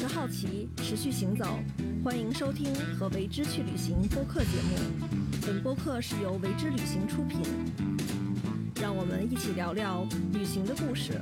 保持好奇，持续行走。欢迎收听和为之去旅行播客节目。本播客是由为之旅行出品。让我们一起聊聊旅行的故事。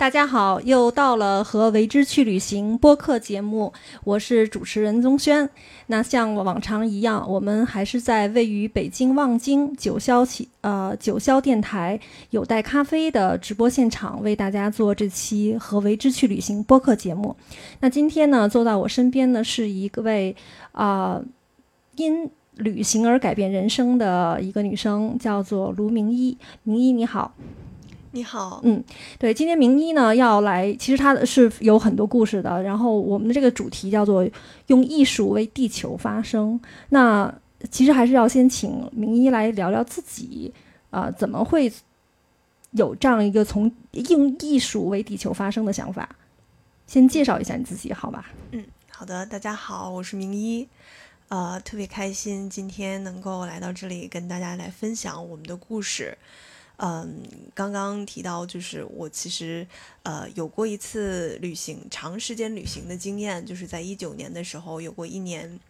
大家好，又到了和为之去旅行播客节目，我是主持人宗轩。那像往常一样，我们还是在位于北京望京九霄起呃九霄电台有待咖啡的直播现场，为大家做这期和为之去旅行播客节目。那今天呢，坐到我身边的是一位啊因旅行而改变人生的一个女生，叫做卢明一。明一你好。你好，嗯，对，今天明一呢要来，其实他是有很多故事的。然后我们的这个主题叫做“用艺术为地球发声”。那其实还是要先请明一来聊聊自己，啊，怎么会有这样一个从用艺术为地球发声的想法？先介绍一下你自己，好吧？嗯，好的，大家好，我是明一，呃，特别开心今天能够来到这里跟大家来分享我们的故事。嗯，刚刚提到就是我其实呃有过一次旅行，长时间旅行的经验，就是在一九年的时候有过一年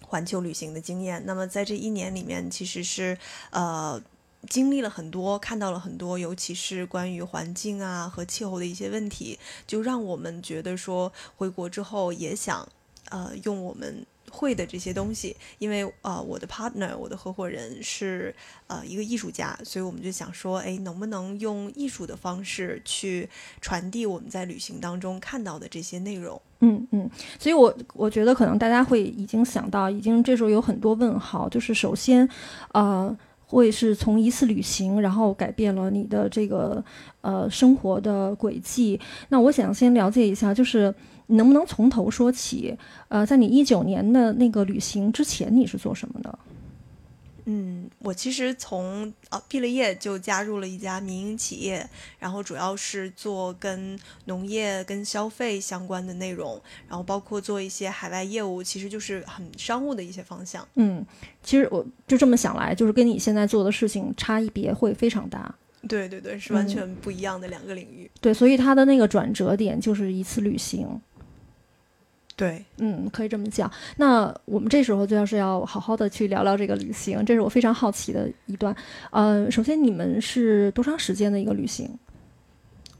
环球旅行的经验。那么在这一年里面，其实是呃经历了很多，看到了很多，尤其是关于环境啊和气候的一些问题，就让我们觉得说回国之后也想呃用我们。会的这些东西，因为呃，我的 partner，我的合伙人是呃一个艺术家，所以我们就想说，哎，能不能用艺术的方式去传递我们在旅行当中看到的这些内容？嗯嗯，所以我我觉得可能大家会已经想到，已经这时候有很多问号，就是首先，呃，会是从一次旅行，然后改变了你的这个呃生活的轨迹。那我想先了解一下，就是。你能不能从头说起？呃，在你一九年的那个旅行之前，你是做什么的？嗯，我其实从啊毕了业就加入了一家民营企业，然后主要是做跟农业、跟消费相关的内容，然后包括做一些海外业务，其实就是很商务的一些方向。嗯，其实我就这么想来，就是跟你现在做的事情差异别会非常大。对对对，是完全不一样的两个领域。对，所以它的那个转折点就是一次旅行。对，嗯，可以这么讲。那我们这时候就要是要好好的去聊聊这个旅行，这是我非常好奇的一段。呃，首先你们是多长时间的一个旅行？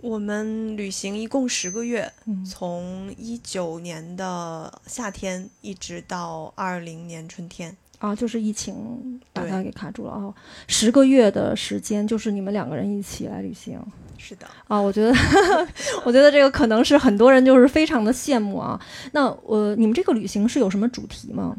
我们旅行一共十个月，从一九年的夏天一直到二零年春天。啊，就是疫情把它给卡住了哦。十个月的时间，就是你们两个人一起来旅行。是的啊，我觉得，我觉得这个可能是很多人就是非常的羡慕啊。那我你们这个旅行是有什么主题吗？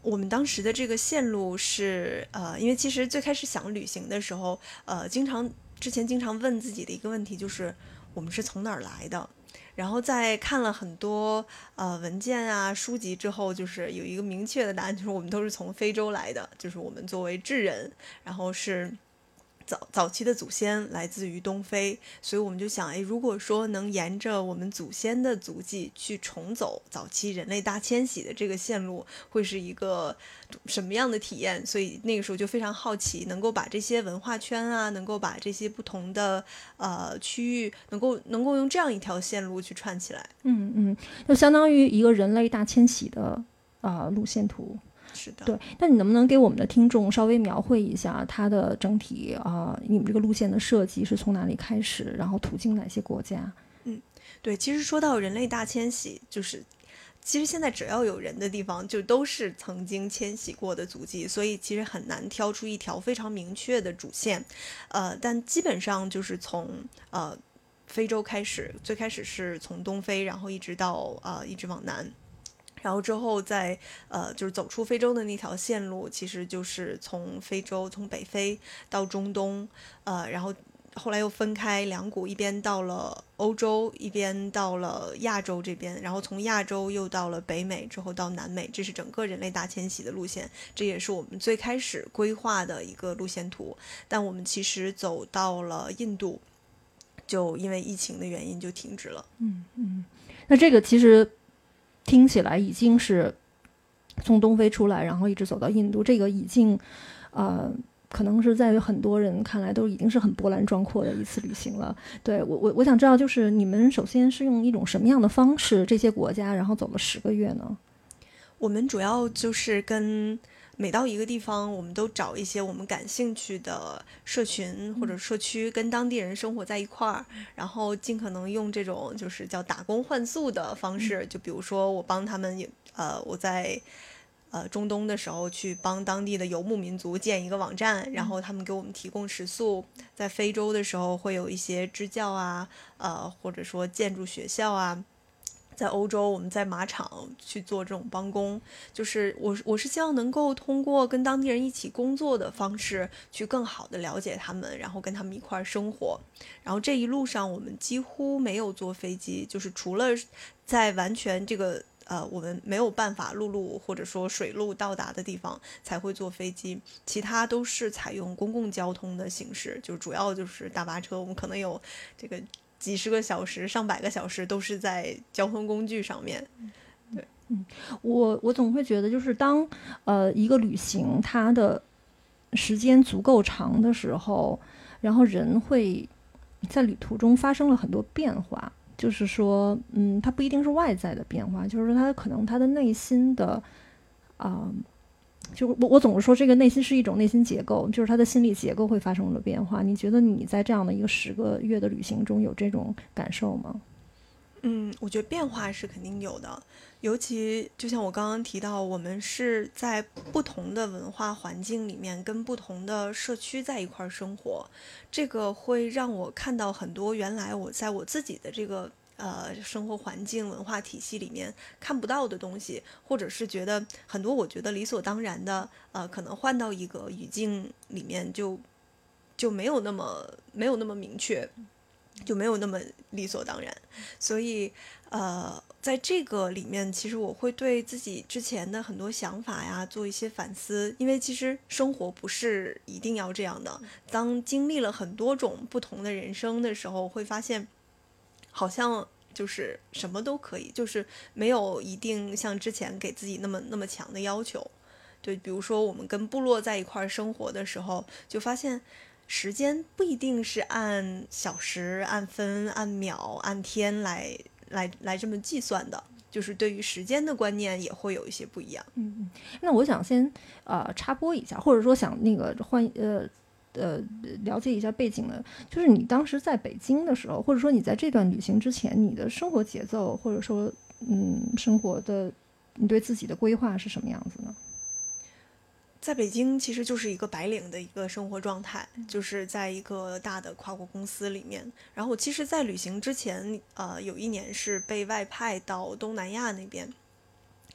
我们当时的这个线路是呃，因为其实最开始想旅行的时候，呃，经常之前经常问自己的一个问题就是我们是从哪儿来的？然后在看了很多呃文件啊书籍之后，就是有一个明确的答案，就是我们都是从非洲来的，就是我们作为智人，然后是。早早期的祖先来自于东非，所以我们就想，哎，如果说能沿着我们祖先的足迹去重走早期人类大迁徙的这个线路，会是一个什么样的体验？所以那个时候就非常好奇，能够把这些文化圈啊，能够把这些不同的呃区域，能够能够用这样一条线路去串起来。嗯嗯，就相当于一个人类大迁徙的啊路线图。是的，对。那你能不能给我们的听众稍微描绘一下它的整体啊？你们这个路线的设计是从哪里开始，然后途径哪些国家？嗯，对。其实说到人类大迁徙，就是其实现在只要有人的地方，就都是曾经迁徙过的足迹，所以其实很难挑出一条非常明确的主线。呃，但基本上就是从呃非洲开始，最开始是从东非，然后一直到呃一直往南。然后之后再呃，就是走出非洲的那条线路，其实就是从非洲从北非到中东，呃，然后后来又分开两股，一边到了欧洲，一边到了亚洲这边，然后从亚洲又到了北美，之后到南美，这是整个人类大迁徙的路线，这也是我们最开始规划的一个路线图。但我们其实走到了印度，就因为疫情的原因就停止了。嗯嗯，那这个其实。听起来已经是从东非出来，然后一直走到印度，这个已经，呃，可能是在于很多人看来都已经是很波澜壮阔的一次旅行了。对我，我我想知道，就是你们首先是用一种什么样的方式，这些国家，然后走了十个月呢？我们主要就是跟。每到一个地方，我们都找一些我们感兴趣的社群或者社区，跟当地人生活在一块儿，然后尽可能用这种就是叫打工换宿的方式。就比如说，我帮他们，呃，我在呃中东的时候去帮当地的游牧民族建一个网站，然后他们给我们提供食宿。在非洲的时候，会有一些支教啊，呃，或者说建筑学校啊。在欧洲，我们在马场去做这种帮工，就是我我是希望能够通过跟当地人一起工作的方式，去更好的了解他们，然后跟他们一块儿生活。然后这一路上，我们几乎没有坐飞机，就是除了在完全这个呃我们没有办法陆路或者说水路到达的地方才会坐飞机，其他都是采用公共交通的形式，就主要就是大巴车。我们可能有这个。几十个小时、上百个小时都是在交通工具上面。对，嗯，我我总会觉得，就是当呃一个旅行它的时间足够长的时候，然后人会在旅途中发生了很多变化。就是说，嗯，它不一定是外在的变化，就是说，他可能他的内心的啊。就我我总是说，这个内心是一种内心结构，就是他的心理结构会发生了变化。你觉得你在这样的一个十个月的旅行中有这种感受吗？嗯，我觉得变化是肯定有的，尤其就像我刚刚提到，我们是在不同的文化环境里面，跟不同的社区在一块儿生活，这个会让我看到很多原来我在我自己的这个。呃，生活环境、文化体系里面看不到的东西，或者是觉得很多我觉得理所当然的，呃，可能换到一个语境里面就就没有那么没有那么明确，就没有那么理所当然。所以，呃，在这个里面，其实我会对自己之前的很多想法呀做一些反思，因为其实生活不是一定要这样的。当经历了很多种不同的人生的时候，会发现。好像就是什么都可以，就是没有一定像之前给自己那么那么强的要求。对，比如说我们跟部落在一块儿生活的时候，就发现时间不一定是按小时、按分、按秒、按天来来来这么计算的，就是对于时间的观念也会有一些不一样。嗯，那我想先呃插播一下，或者说想那个换呃。呃，了解一下背景呢，就是你当时在北京的时候，或者说你在这段旅行之前，你的生活节奏，或者说，嗯，生活的你对自己的规划是什么样子呢？在北京其实就是一个白领的一个生活状态，就是在一个大的跨国公司里面。然后，其实，在旅行之前，呃，有一年是被外派到东南亚那边。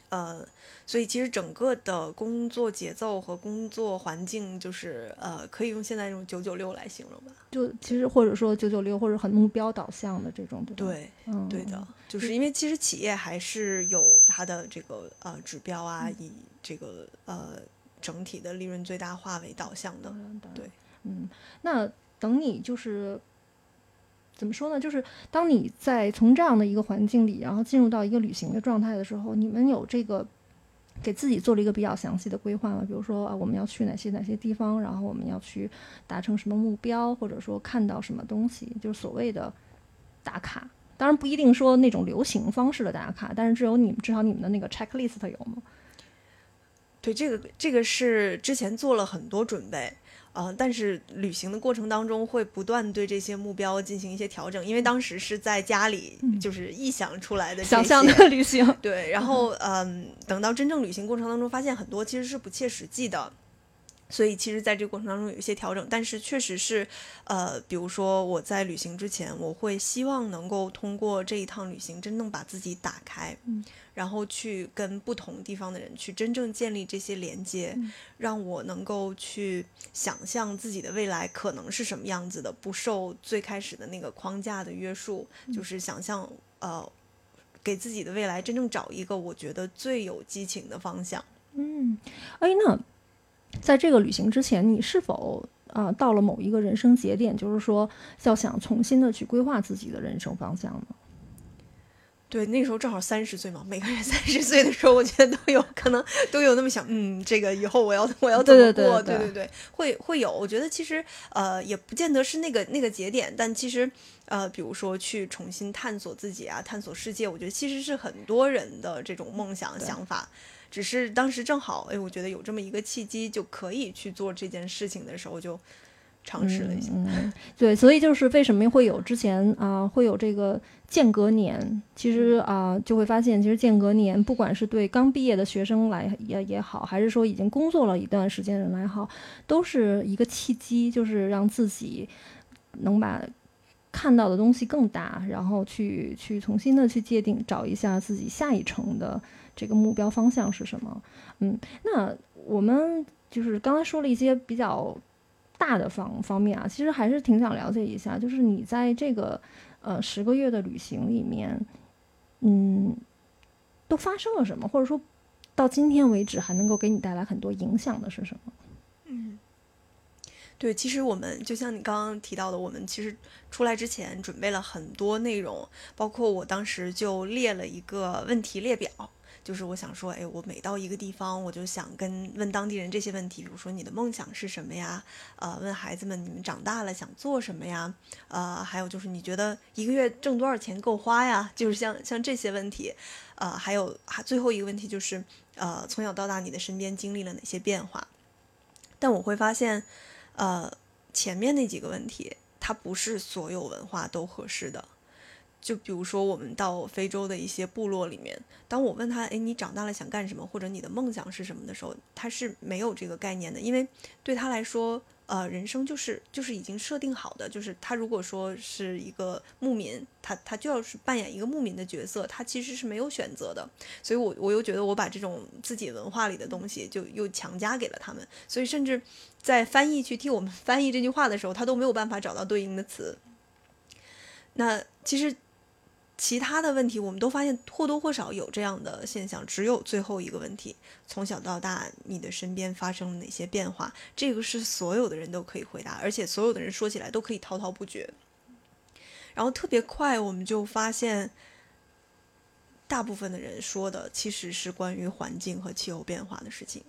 呃，所以其实整个的工作节奏和工作环境，就是呃，可以用现在这种九九六来形容吧。就其实或者说九九六，或者很目标导向的这种，对对，嗯，对的，就是因为其实企业还是有它的这个呃指标啊，以这个呃整体的利润最大化为导向的。对，嗯，那等你就是。怎么说呢？就是当你在从这样的一个环境里，然后进入到一个旅行的状态的时候，你们有这个给自己做了一个比较详细的规划吗？比如说啊，我们要去哪些哪些地方，然后我们要去达成什么目标，或者说看到什么东西，就是所谓的打卡。当然不一定说那种流行方式的打卡，但是只有你们至少你们的那个 checklist 有吗？对，这个这个是之前做了很多准备。呃，但是旅行的过程当中会不断对这些目标进行一些调整，因为当时是在家里就是臆想出来的想象的 旅行。对，然后嗯，等到真正旅行过程当中，发现很多其实是不切实际的。所以，其实，在这个过程当中有一些调整，但是确实是，呃，比如说我在旅行之前，我会希望能够通过这一趟旅行，真正把自己打开，嗯，然后去跟不同地方的人去真正建立这些连接，让我能够去想象自己的未来可能是什么样子的，不受最开始的那个框架的约束，就是想象，呃，给自己的未来真正找一个我觉得最有激情的方向。嗯，哎，那。在这个旅行之前，你是否啊到了某一个人生节点，就是说要想重新的去规划自己的人生方向呢？对，那时候正好三十岁嘛，每个人三十岁的时候，我觉得都有可能都有那么想，嗯，这个以后我要我要怎么过？对对对，会会有。我觉得其实呃，也不见得是那个那个节点，但其实呃，比如说去重新探索自己啊，探索世界，我觉得其实是很多人的这种梦想想法。只是当时正好，哎，我觉得有这么一个契机，就可以去做这件事情的时候，就尝试了一下。嗯，对，所以就是为什么会有之前啊，会有这个间隔年？其实啊，就会发现，其实间隔年，不管是对刚毕业的学生来也也好，还是说已经工作了一段时间的人来好，都是一个契机，就是让自己能把看到的东西更大，然后去去重新的去界定，找一下自己下一程的。这个目标方向是什么？嗯，那我们就是刚才说了一些比较大的方方面啊，其实还是挺想了解一下，就是你在这个呃十个月的旅行里面，嗯，都发生了什么，或者说到今天为止还能够给你带来很多影响的是什么？嗯，对，其实我们就像你刚刚提到的，我们其实出来之前准备了很多内容，包括我当时就列了一个问题列表。就是我想说，哎，我每到一个地方，我就想跟问当地人这些问题，比如说你的梦想是什么呀？呃，问孩子们你们长大了想做什么呀？呃，还有就是你觉得一个月挣多少钱够花呀？就是像像这些问题，呃，还有还最后一个问题就是，呃，从小到大你的身边经历了哪些变化？但我会发现，呃，前面那几个问题，它不是所有文化都合适的。就比如说，我们到非洲的一些部落里面，当我问他，哎，你长大了想干什么，或者你的梦想是什么的时候，他是没有这个概念的，因为对他来说，呃，人生就是就是已经设定好的，就是他如果说是一个牧民，他他就要是扮演一个牧民的角色，他其实是没有选择的。所以，我我又觉得我把这种自己文化里的东西就又强加给了他们，所以甚至在翻译去替我们 翻译这句话的时候，他都没有办法找到对应的词。那其实。其他的问题，我们都发现或多或少有这样的现象。只有最后一个问题：从小到大，你的身边发生了哪些变化？这个是所有的人都可以回答，而且所有的人说起来都可以滔滔不绝。然后特别快，我们就发现，大部分的人说的其实是关于环境和气候变化的事情。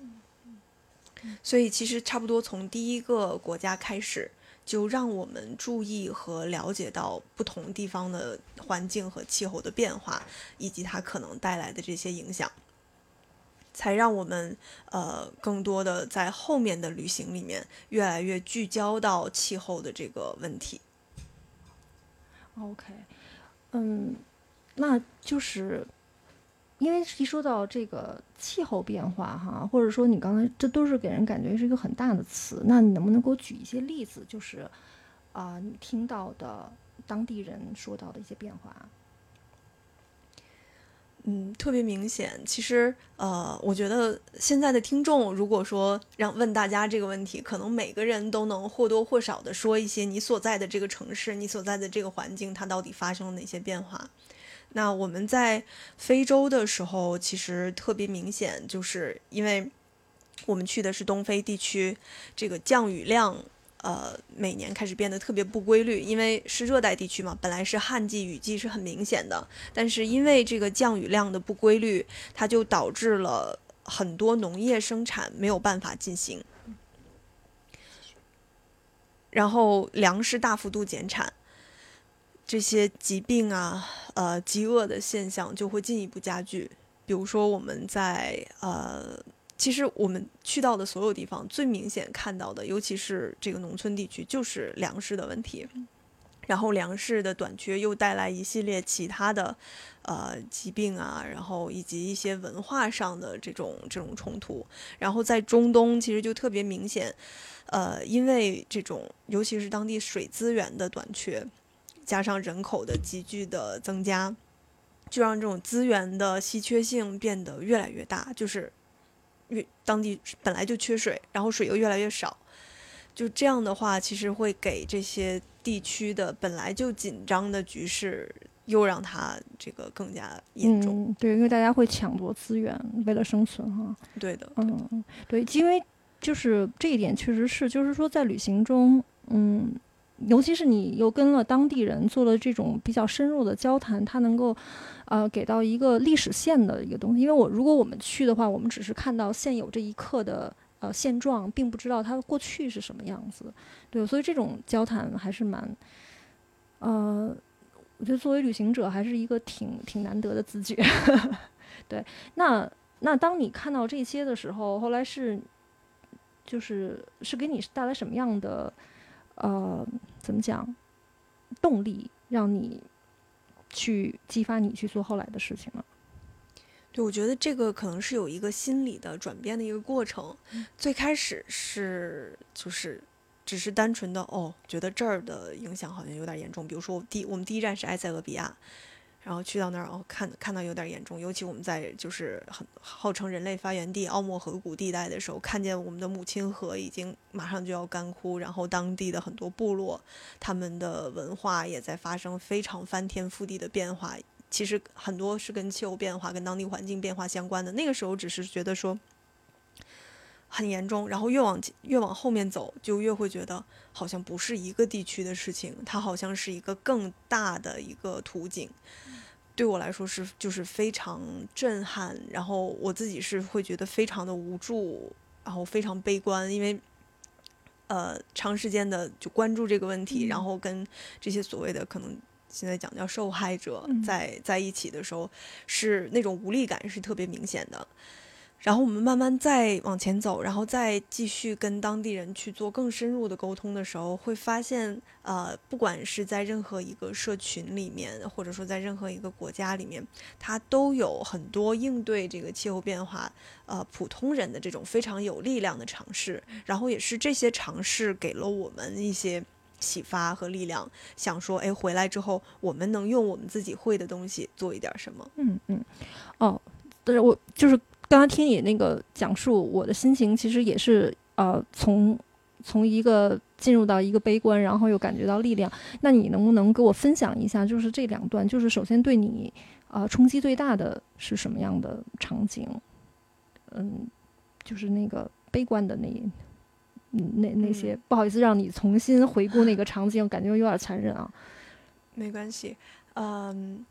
所以，其实差不多从第一个国家开始。就让我们注意和了解到不同地方的环境和气候的变化，以及它可能带来的这些影响，才让我们呃更多的在后面的旅行里面越来越聚焦到气候的这个问题。OK，嗯，那就是。因为一说到这个气候变化，哈，或者说你刚才这都是给人感觉是一个很大的词，那你能不能给我举一些例子？就是啊，你听到的当地人说到的一些变化。嗯，特别明显。其实，呃，我觉得现在的听众，如果说让问大家这个问题，可能每个人都能或多或少的说一些你所在的这个城市、你所在的这个环境，它到底发生了哪些变化。那我们在非洲的时候，其实特别明显，就是因为我们去的是东非地区，这个降雨量，呃，每年开始变得特别不规律，因为是热带地区嘛，本来是旱季雨季是很明显的，但是因为这个降雨量的不规律，它就导致了很多农业生产没有办法进行，然后粮食大幅度减产。这些疾病啊，呃，饥饿的现象就会进一步加剧。比如说，我们在呃，其实我们去到的所有地方，最明显看到的，尤其是这个农村地区，就是粮食的问题。然后，粮食的短缺又带来一系列其他的呃疾病啊，然后以及一些文化上的这种这种冲突。然后在中东，其实就特别明显，呃，因为这种尤其是当地水资源的短缺。加上人口的急剧的增加，就让这种资源的稀缺性变得越来越大。就是越当地本来就缺水，然后水又越来越少，就这样的话，其实会给这些地区的本来就紧张的局势，又让它这个更加严重。对，因为大家会抢夺资源，为了生存，哈。对的，嗯，对，因为就是这一点确实是，就是说在旅行中，嗯。尤其是你又跟了当地人做了这种比较深入的交谈，他能够，呃，给到一个历史线的一个东西。因为我如果我们去的话，我们只是看到现有这一刻的呃现状，并不知道它过去是什么样子。对，所以这种交谈还是蛮，呃，我觉得作为旅行者还是一个挺挺难得的自觉。对，那那当你看到这些的时候，后来是，就是是给你带来什么样的？呃，怎么讲？动力让你去激发你去做后来的事情了。对，我觉得这个可能是有一个心理的转变的一个过程。最开始是就是只是单纯的哦，觉得这儿的影响好像有点严重。比如说，我第我们第一站是埃塞俄比亚。然后去到那儿，哦，看看到有点严重，尤其我们在就是很号称人类发源地奥莫河谷地带的时候，看见我们的母亲河已经马上就要干枯，然后当地的很多部落，他们的文化也在发生非常翻天覆地的变化。其实很多是跟气候变化、跟当地环境变化相关的。那个时候只是觉得说很严重，然后越往越往后面走，就越会觉得好像不是一个地区的事情，它好像是一个更大的一个图景。对我来说是就是非常震撼，然后我自己是会觉得非常的无助，然后非常悲观，因为呃长时间的就关注这个问题，然后跟这些所谓的可能现在讲叫受害者在在一起的时候，是那种无力感是特别明显的。然后我们慢慢再往前走，然后再继续跟当地人去做更深入的沟通的时候，会发现，呃，不管是在任何一个社群里面，或者说在任何一个国家里面，它都有很多应对这个气候变化，呃，普通人的这种非常有力量的尝试。然后也是这些尝试给了我们一些启发和力量，想说，哎，回来之后我们能用我们自己会的东西做一点什么？嗯嗯，哦，但是我就是。刚刚听你那个讲述，我的心情其实也是呃，从从一个进入到一个悲观，然后又感觉到力量。那你能不能给我分享一下，就是这两段，就是首先对你啊冲击最大的是什么样的场景？嗯，就是那个悲观的那那那些，不好意思让你重新回顾那个场景，感觉有点残忍啊。没关系，嗯。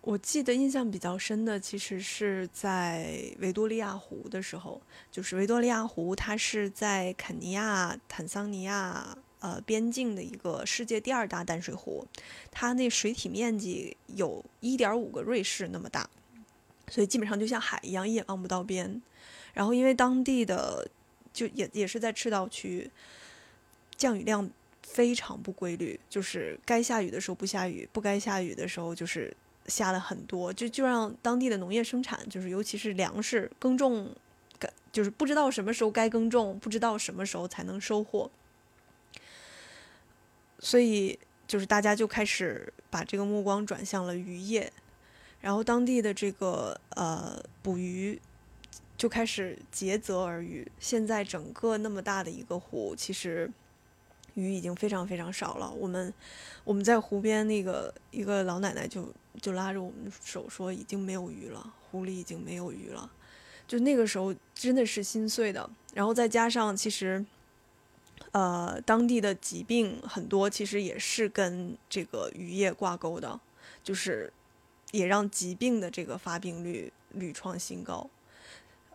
我记得印象比较深的，其实是在维多利亚湖的时候。就是维多利亚湖，它是在肯尼亚、坦桑尼亚呃边境的一个世界第二大淡水湖，它那水体面积有一点五个瑞士那么大，所以基本上就像海一样，一眼望不到边。然后因为当地的就也也是在赤道区，降雨量非常不规律，就是该下雨的时候不下雨，不该下雨的时候就是。下了很多，就就让当地的农业生产，就是尤其是粮食耕种，就是不知道什么时候该耕种，不知道什么时候才能收获，所以就是大家就开始把这个目光转向了渔业，然后当地的这个呃捕鱼就开始竭泽而渔。现在整个那么大的一个湖，其实。鱼已经非常非常少了。我们我们在湖边，那个一个老奶奶就就拉着我们的手说：“已经没有鱼了，湖里已经没有鱼了。”就那个时候真的是心碎的。然后再加上，其实呃当地的疾病很多，其实也是跟这个渔业挂钩的，就是也让疾病的这个发病率屡创新高。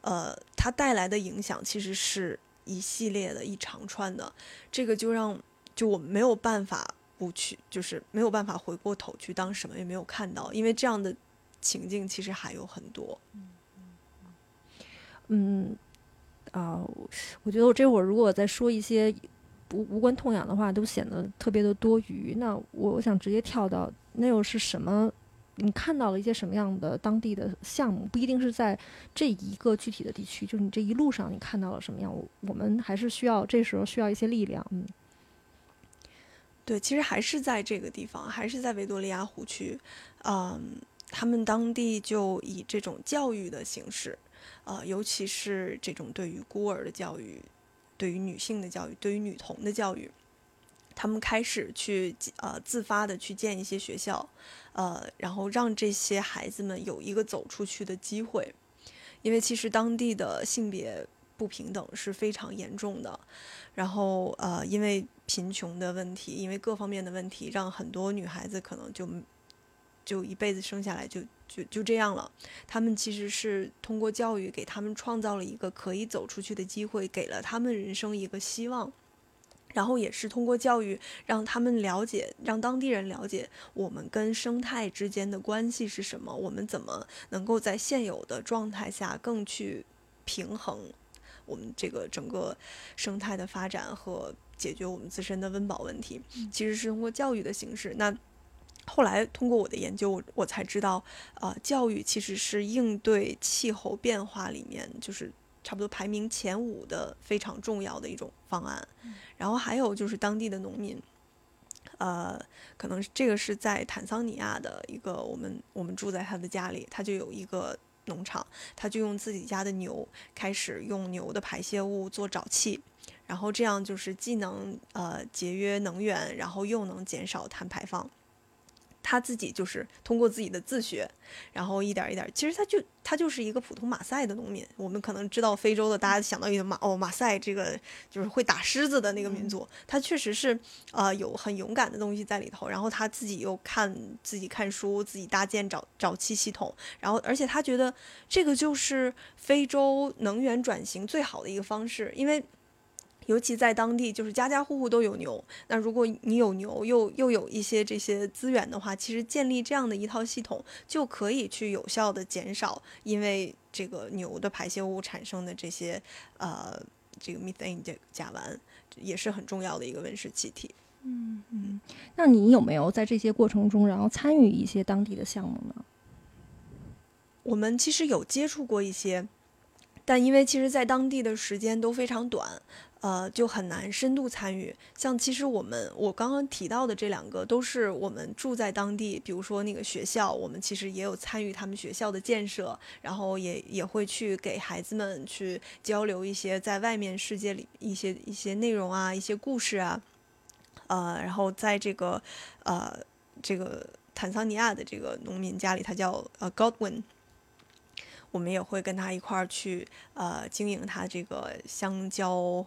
呃，它带来的影响其实是。一系列的一长串的，这个就让就我们没有办法不去，就是没有办法回过头去当什么也没有看到，因为这样的情境其实还有很多。嗯啊，我觉得我这会儿如果再说一些无无关痛痒的话，都显得特别的多余。那我我想直接跳到那又是什么？你看到了一些什么样的当地的项目？不一定是在这一个具体的地区，就是你这一路上你看到了什么样？我我们还是需要这时候需要一些力量。嗯，对，其实还是在这个地方，还是在维多利亚湖区。嗯，他们当地就以这种教育的形式，呃，尤其是这种对于孤儿的教育、对于女性的教育、对于女童的教育。他们开始去呃自发的去建一些学校，呃，然后让这些孩子们有一个走出去的机会，因为其实当地的性别不平等是非常严重的。然后呃，因为贫穷的问题，因为各方面的问题，让很多女孩子可能就就一辈子生下来就就就这样了。他们其实是通过教育给他们创造了一个可以走出去的机会，给了他们人生一个希望。然后也是通过教育让他们了解，让当地人了解我们跟生态之间的关系是什么，我们怎么能够在现有的状态下更去平衡我们这个整个生态的发展和解决我们自身的温饱问题。其实是通过教育的形式。那后来通过我的研究，我我才知道，呃，教育其实是应对气候变化里面就是。差不多排名前五的非常重要的一种方案，然后还有就是当地的农民，呃，可能这个是在坦桑尼亚的一个我们我们住在他的家里，他就有一个农场，他就用自己家的牛开始用牛的排泄物做沼气，然后这样就是既能呃节约能源，然后又能减少碳排放。他自己就是通过自己的自学，然后一点一点，其实他就他就是一个普通马赛的农民。我们可能知道非洲的，大家想到一个马哦，马赛这个就是会打狮子的那个民族，他确实是呃有很勇敢的东西在里头。然后他自己又看自己看书，自己搭建沼沼气系统，然后而且他觉得这个就是非洲能源转型最好的一个方式，因为。尤其在当地，就是家家户户都有牛。那如果你有牛，又又有一些这些资源的话，其实建立这样的一套系统，就可以去有效的减少因为这个牛的排泄物产生的这些呃这个 methane 的甲烷，也是很重要的一个温室气体。嗯嗯，那你有没有在这些过程中，然后参与一些当地的项目呢？我们其实有接触过一些，但因为其实在当地的时间都非常短。呃，就很难深度参与。像其实我们我刚刚提到的这两个，都是我们住在当地，比如说那个学校，我们其实也有参与他们学校的建设，然后也也会去给孩子们去交流一些在外面世界里一些一些内容啊，一些故事啊。呃，然后在这个呃这个坦桑尼亚的这个农民家里，他叫呃 Godwin。我们也会跟他一块儿去呃经营他这个香蕉。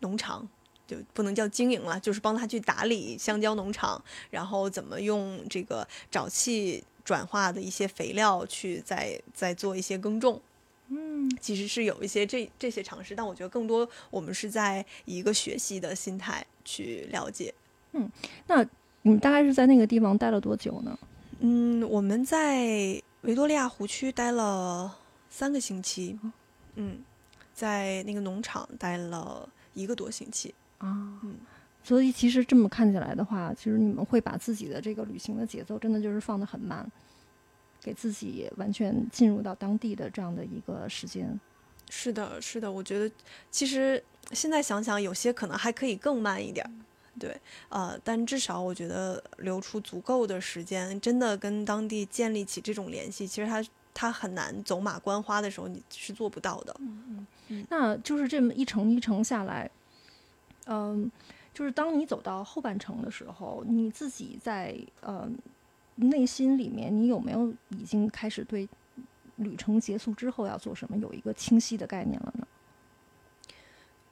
农场就不能叫经营了，就是帮他去打理香蕉农场，然后怎么用这个沼气转化的一些肥料去再再做一些耕种。嗯，其实是有一些这这些尝试，但我觉得更多我们是在以一个学习的心态去了解。嗯，那你们大概是在那个地方待了多久呢？嗯，我们在维多利亚湖区待了三个星期。嗯，在那个农场待了。一个多星期啊，嗯，所以其实这么看起来的话，其实你们会把自己的这个旅行的节奏真的就是放得很慢，给自己完全进入到当地的这样的一个时间。是的，是的，我觉得其实现在想想，有些可能还可以更慢一点，对，呃，但至少我觉得留出足够的时间，真的跟当地建立起这种联系，其实它它很难走马观花的时候，你是做不到的。嗯嗯。那就是这么一程一程下来，嗯，就是当你走到后半程的时候，你自己在呃内心里面，你有没有已经开始对旅程结束之后要做什么有一个清晰的概念了呢？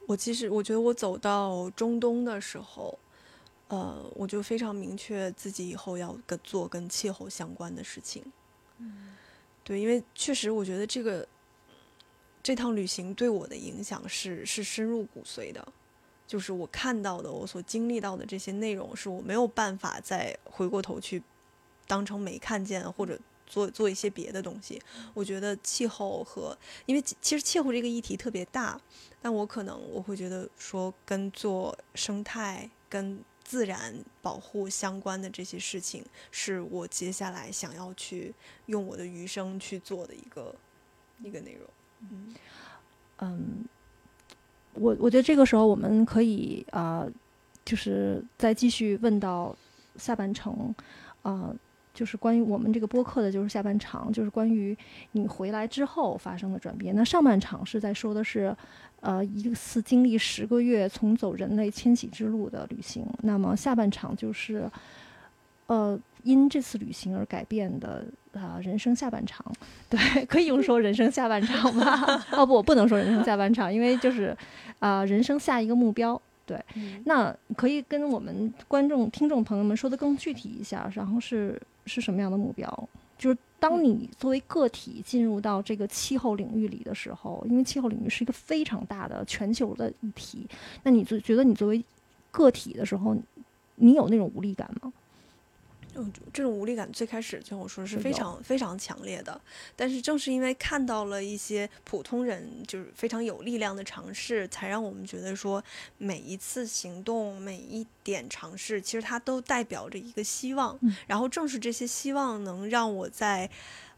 我其实我觉得我走到中东的时候，呃，我就非常明确自己以后要跟做跟气候相关的事情。嗯，对，因为确实我觉得这个。这趟旅行对我的影响是是深入骨髓的，就是我看到的，我所经历到的这些内容，是我没有办法再回过头去当成没看见，或者做做一些别的东西。我觉得气候和，因为其实气候这个议题特别大，但我可能我会觉得说跟做生态、跟自然保护相关的这些事情，是我接下来想要去用我的余生去做的一个一个内容。嗯，嗯，我我觉得这个时候我们可以啊，就是再继续问到下半程，啊，就是关于我们这个播客的，就是下半场，就是关于你回来之后发生的转变。那上半场是在说的是，呃，一次经历十个月重走人类迁徙之路的旅行。那么下半场就是。呃，因这次旅行而改变的啊、人生下半场，对，可以用说人生下半场吧？哦不，我不能说人生下半场，因为就是啊、人生下一个目标。对，那可以跟我们观众、听众朋友们说的更具体一下，然后是是什么样的目标？就是当你作为个体进入到这个气候领域里的时候，因为气候领域是一个非常大的全球的议题，那你就觉得你作为个体的时候，你有那种无力感吗？嗯，这种无力感最开始就像我说是非常非常强烈的，但是正是因为看到了一些普通人就是非常有力量的尝试，才让我们觉得说每一次行动每一点尝试，其实它都代表着一个希望，嗯然后正是这些希望能让我在。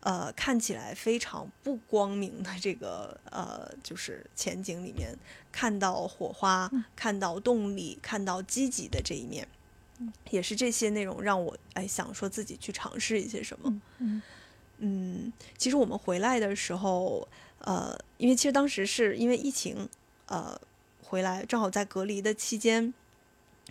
呃，看起来非常不光明的这个呃，就是前景里面看到火花，看到动力，看到积极的这一面。也是这些内容让我哎想说自己去尝试一些什么。嗯嗯，其实我们回来的时候，呃，因为其实当时是因为疫情，呃，回来正好在隔离的期间，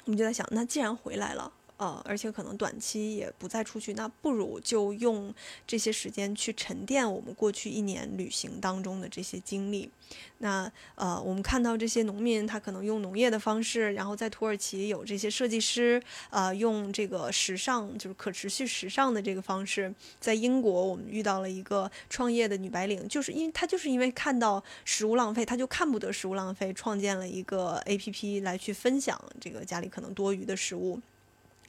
我们就在想，那既然回来了。呃，而且可能短期也不再出去，那不如就用这些时间去沉淀我们过去一年旅行当中的这些经历。那呃，我们看到这些农民，他可能用农业的方式，然后在土耳其有这些设计师，呃，用这个时尚，就是可持续时尚的这个方式。在英国，我们遇到了一个创业的女白领，就是因为她就是因为看到食物浪费，她就看不得食物浪费，创建了一个 APP 来去分享这个家里可能多余的食物。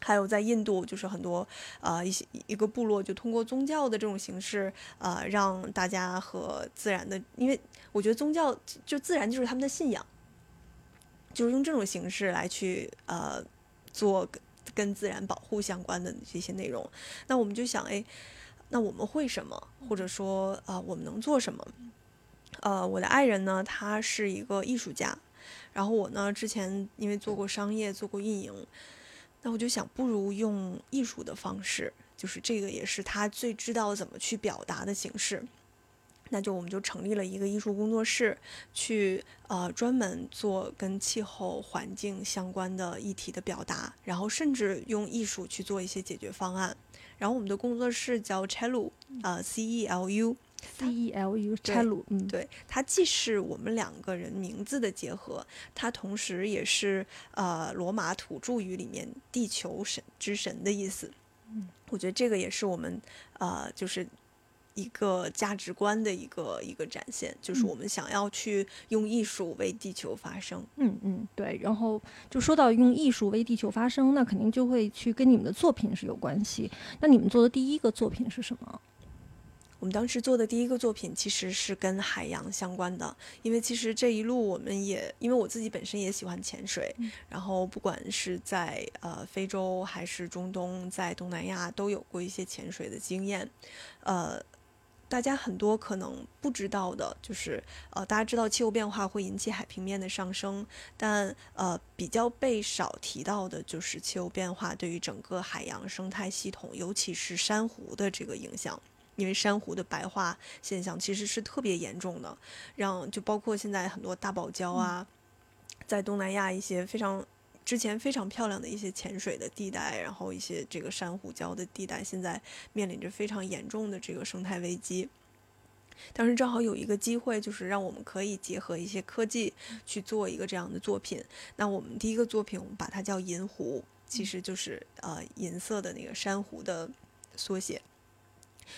还有在印度，就是很多呃一些一个部落就通过宗教的这种形式，呃，让大家和自然的，因为我觉得宗教就自然就是他们的信仰，就是用这种形式来去呃做跟跟自然保护相关的这些内容。那我们就想，哎，那我们会什么，或者说啊、我们能做什么？呃，我的爱人呢，他是一个艺术家，然后我呢，之前因为做过商业，做过运营。那我就想，不如用艺术的方式，就是这个也是他最知道怎么去表达的形式。那就我们就成立了一个艺术工作室，去呃专门做跟气候环境相关的议题的表达，然后甚至用艺术去做一些解决方案。然后我们的工作室叫 Chelu，呃 C E L U，C E L U 对拆鲁，嗯，对，它既是我们两个人名字的结合，它同时也是呃罗马土著语里面地球神之神的意思。嗯，我觉得这个也是我们呃就是一个价值观的一个一个展现，就是嗯我们想要去用艺术为地球发声。嗯嗯，对。然后就说到用艺术为地球发声，那肯定就会去跟你们的作品是有关系。那你们做的第一个作品是什么？我们当时做的第一个作品其实是跟海洋相关的，因为其实这一路我们也，因为我自己本身也喜欢潜水，嗯然后不管是在呃非洲还是中东，在东南亚都有过一些潜水的经验，呃。大家很多可能不知道的，就是呃，大家知道气候变化会引起海平面的上升，但呃，比较被少提到的就是气候变化对于整个海洋生态系统，尤其是珊瑚的这个影响。因为珊瑚的白化现象其实是特别严重的，让就包括现在很多大堡礁啊，在东南亚一些非常之前非常漂亮的一些潜水的地带，然后一些这个珊瑚礁的地带，现在面临着非常严重的这个生态危机。当时正好有一个机会，就是让我们可以结合一些科技去做一个这样的作品。那我们第一个作品，我们把它叫银湖，其实就是呃银色的那个珊瑚的缩写。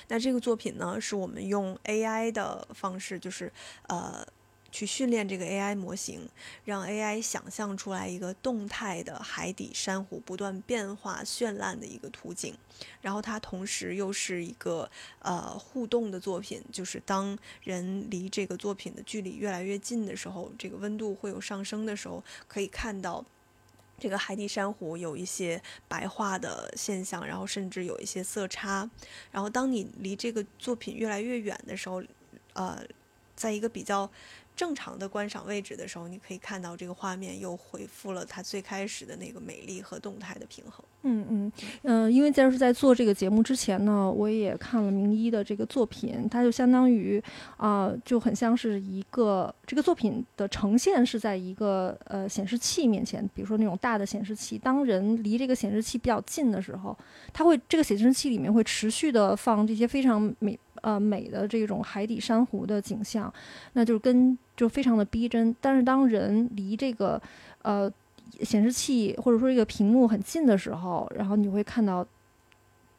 那这个作品呢，是我们用 AI 的方式，就是呃，去训练这个 AI 模型，让 AI 想象出来一个动态的海底珊瑚不断变化、绚烂的一个图景。然后它同时又是一个呃互动的作品，就是当人离这个作品的距离越来越近的时候，这个温度会有上升的时候，可以看到。这个海底珊瑚有一些白化的现象，然后甚至有一些色差。然后当你离这个作品越来越远的时候，呃，在一个比较正常的观赏位置的时候，你可以看到这个画面又恢复了它最开始的那个美丽和动态的平衡。嗯嗯嗯，因为在是在做这个节目之前呢，我也看了明一的这个作品，它就相当于啊、就很像是一个这个作品的呈现是在一个呃显示器面前，比如说那种大的显示器，当人离这个显示器比较近的时候，它会这个显示器里面会持续的放这些非常美呃美的这种海底珊瑚的景象，那就是跟就非常的逼真。但是当人离这个呃显示器或者说这个屏幕很近的时候，然后你会看到。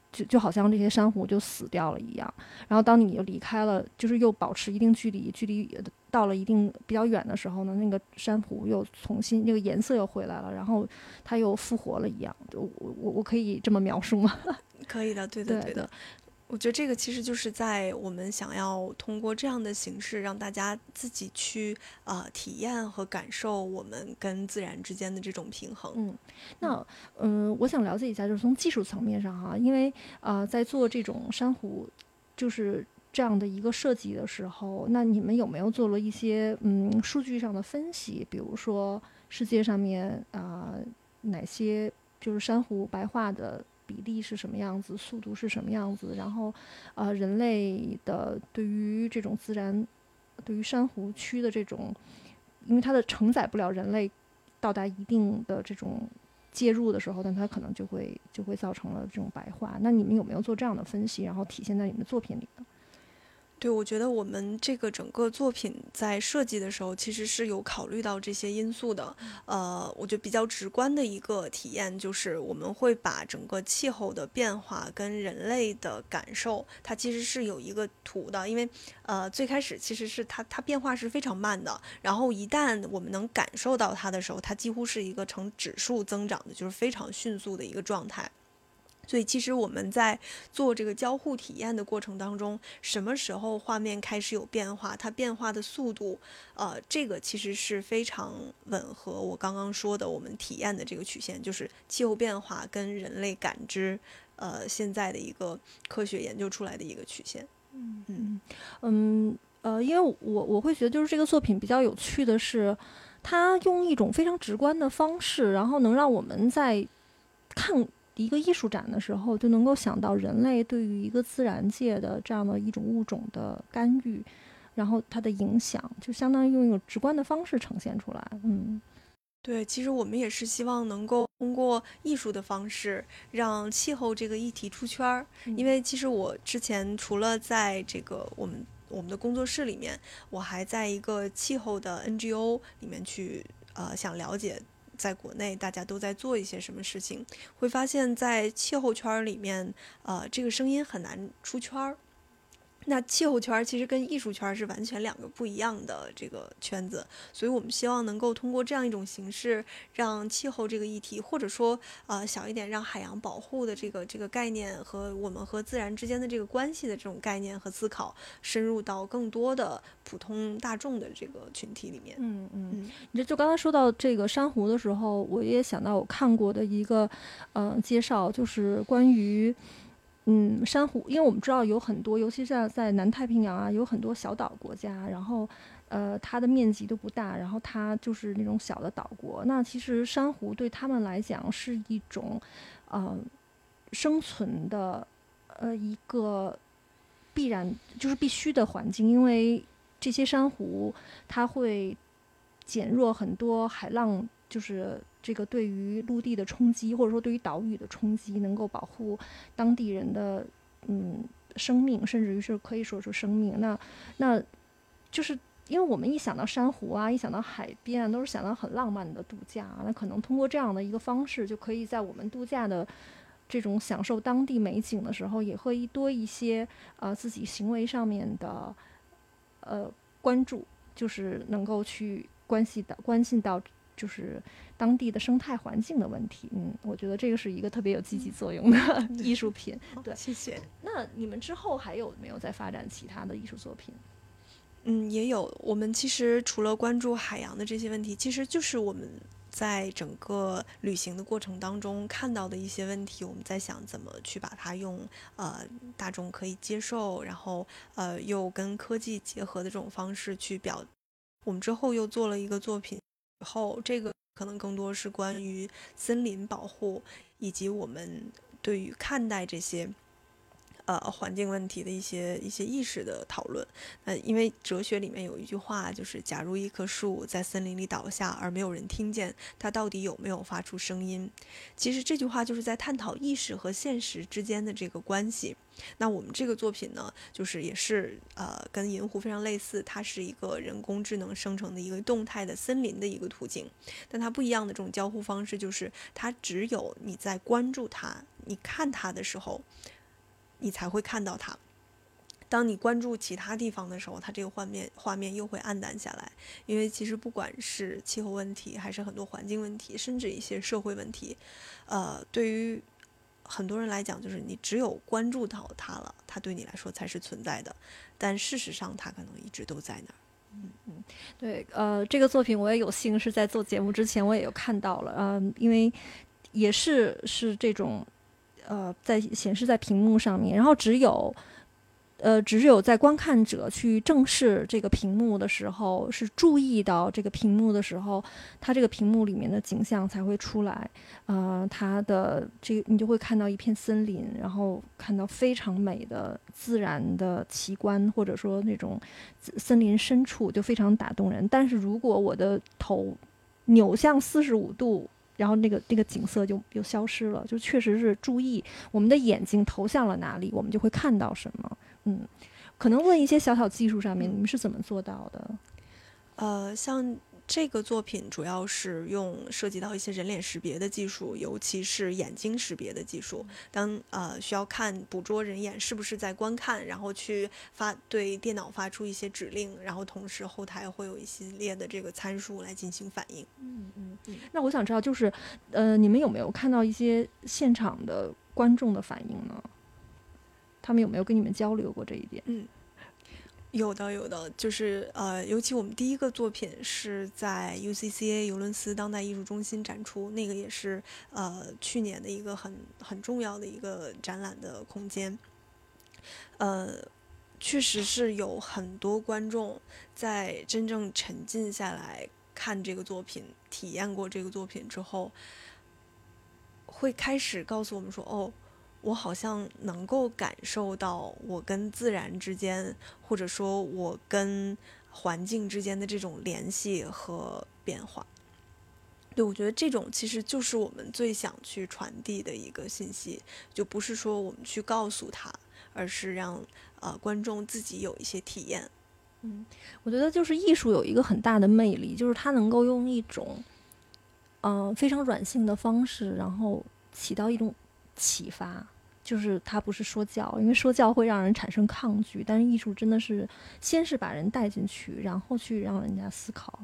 就就好像这些珊瑚就死掉了一样，然后当你又离开了，就是又保持一定距离，距离到了一定比较远的时候呢，那个珊瑚又重新那个颜色又回来了，然后它又复活了一样。就我我我可以这么描述吗？可以的，对的，对对的。我觉得这个其实就是在我们想要通过这样的形式，让大家自己去呃体验和感受我们跟自然之间的这种平衡。嗯，那嗯、我想了解一下，就是从技术层面上哈，因为呃，在做这种珊瑚就是这样的一个设计的时候，那你们有没有做了一些嗯数据上的分析？比如说世界上面啊、哪些就是珊瑚白化的比例是什么样子，速度是什么样子，然后呃人类的对于这种自然对于珊瑚区的这种，因为它的承载不了人类到达一定的这种介入的时候，但它可能就会就会造成了这种白化。那你们有没有做这样的分析，然后体现在你们作品里呢？对，我觉得我们这个整个作品在设计的时候，其实是有考虑到这些因素的。呃，我觉得比较直观的一个体验就是，我们会把整个气候的变化跟人类的感受，它其实是有一个图的。因为呃，最开始其实是它它变化是非常慢的，然后一旦我们能感受到它的时候，它几乎是一个呈指数增长的，就是非常迅速的一个状态。所以，其实我们在做这个交互体验的过程当中，什么时候画面开始有变化，它变化的速度，呃，这个其实是非常吻合我刚刚说的我们体验的这个曲线，就是气候变化跟人类感知，呃，现在的一个科学研究出来的一个曲线。嗯嗯嗯呃，因为我我会觉得，就是这个作品比较有趣的是，它用一种非常直观的方式，然后能让我们在看一个艺术展的时候，就能够想到人类对于一个自然界的这样的一种物种的干预，然后它的影响，就相当于用一种直观的方式呈现出来。嗯对，其实我们也是希望能够通过艺术的方式，让气候这个议题出圈儿。因为其实我之前除了在这个我们我们的工作室里面，我还在一个气候的 NGO 里面去呃想了解。在国内，大家都在做一些什么事情？会发现，在气候圈里面，呃，这个声音很难出圈儿。那气候圈儿其实跟艺术圈儿是完全两个不一样的这个圈子，所以我们希望能够通过这样一种形式，让气候这个议题，或者说呃小一点，让海洋保护的这个这个概念和我们和自然之间的这个关系的这种概念和思考，深入到更多的普通大众的这个群体里面。嗯嗯嗯，你这就刚才说到这个珊瑚的时候，我也想到我看过的一个呃介绍，就是关于嗯珊瑚，因为我们知道有很多，尤其是在南太平洋啊，有很多小岛国家，然后呃它的面积都不大，然后它就是那种小的岛国。那其实珊瑚对他们来讲是一种呃生存的呃一个必然就是必须的环境，因为这些珊瑚它会减弱很多海浪，就是这个对于陆地的冲击，或者说对于岛屿的冲击，能够保护当地人的嗯生命，甚至于是可以说是生命。那那就是因为我们一想到珊瑚啊，一想到海边啊，都是想到很浪漫的度假。那可能通过这样的一个方式，就可以在我们度假的这种享受当地美景的时候，也会多一些呃自己行为上面的呃关注，就是能够去关系到关心到就是当地的生态环境的问题。嗯，我觉得这个是一个特别有积极作用的 艺术品。对谢谢。那你们之后还有没有在发展其他的艺术作品？嗯，也有。我们其实除了关注海洋的这些问题，其实就是我们在整个旅行的过程当中看到的一些问题，我们在想怎么去把它用呃大众可以接受，然后呃又跟科技结合的这种方式去表我们之后又做了一个作品，后这个可能更多是关于森林保护以及我们对于看待这些。呃，环境问题的一些一些意识的讨论。呃，因为哲学里面有一句话，就是假如一棵树在森林里倒下而没有人听见，它到底有没有发出声音？其实这句话就是在探讨意识和现实之间的这个关系。那我们这个作品呢，就是也是呃跟银湖非常类似，它是一个人工智能生成的一个动态的森林的一个图景。但它不一样的这种交互方式，就是它只有你在关注它、你看它的时候。你才会看到它。当你关注其他地方的时候，它这个画面画面又会暗淡下来。因为其实不管是气候问题，还是很多环境问题，甚至一些社会问题，呃，对于很多人来讲，就是你只有关注到它了，它对你来说才是存在的。但事实上，它可能一直都在那儿。嗯嗯，对，呃，这个作品我也有幸是在做节目之前我也有看到了，嗯，因为也是是这种。呃，在显示在屏幕上面，然后只有，呃，只有在观看者去正视这个屏幕的时候，是注意到这个屏幕的时候，它这个屏幕里面的景象才会出来。呃，它的这你就会看到一片森林，然后看到非常美的自然的奇观，或者说那种森林深处就非常打动人。但是如果我的头扭向四十五度，然后那个那个景色就又消失了，就确实是注意我们的眼睛投向了哪里，我们就会看到什么。嗯，可能问一些小小技术上面，你们是怎么做到的？呃，像。这个作品主要是用涉及到一些人脸识别的技术，尤其是眼睛识别的技术。当呃需要看捕捉人眼是不是在观看，然后去发对电脑发出一些指令，然后同时后台会有一系列的这个参数来进行反应。嗯嗯嗯。那我想知道，就是呃，你们有没有看到一些现场的观众的反应呢？他们有没有跟你们交流过这一点？嗯。有的，有的，就是呃，尤其我们第一个作品是在 UCCA 尤伦斯当代艺术中心展出，那个也是呃去年的一个很很重要的一个展览的空间。呃，确实是有很多观众在真正沉浸下来看这个作品、体验过这个作品之后，会开始告诉我们说：“哦。”我好像能够感受到我跟自然之间，或者说我跟环境之间的这种联系和变化。对，我觉得这种其实就是我们最想去传递的一个信息，就不是说我们去告诉他，而是让呃观众自己有一些体验。嗯，我觉得就是艺术有一个很大的魅力，就是它能够用一种嗯非常软性的方式，然后起到一种启发。就是他不是说教，因为说教会让人产生抗拒，但是艺术真的是先是把人带进去，然后去让人家思考。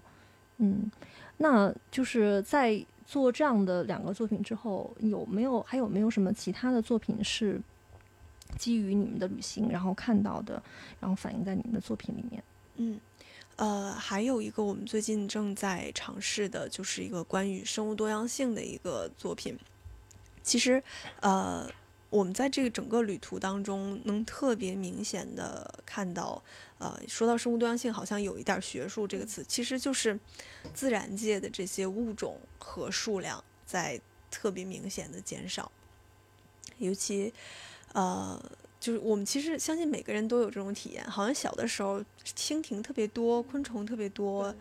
嗯，那就是在做这样的两个作品之后，有没有还有没有什么其他的作品是基于你们的旅行然后看到的，然后反映在你们的作品里面？嗯，呃，还有一个我们最近正在尝试的，就是一个关于生物多样性的一个作品。其实，呃。我们在这个整个旅途当中，能特别明显的看到，呃，说到生物多样性，好像有一点学术这个词，其实就是自然界的这些物种和数量在特别明显的减少。尤其，呃，就是我们其实相信每个人都有这种体验，好像小的时候蜻蜓特别多，昆虫特别多，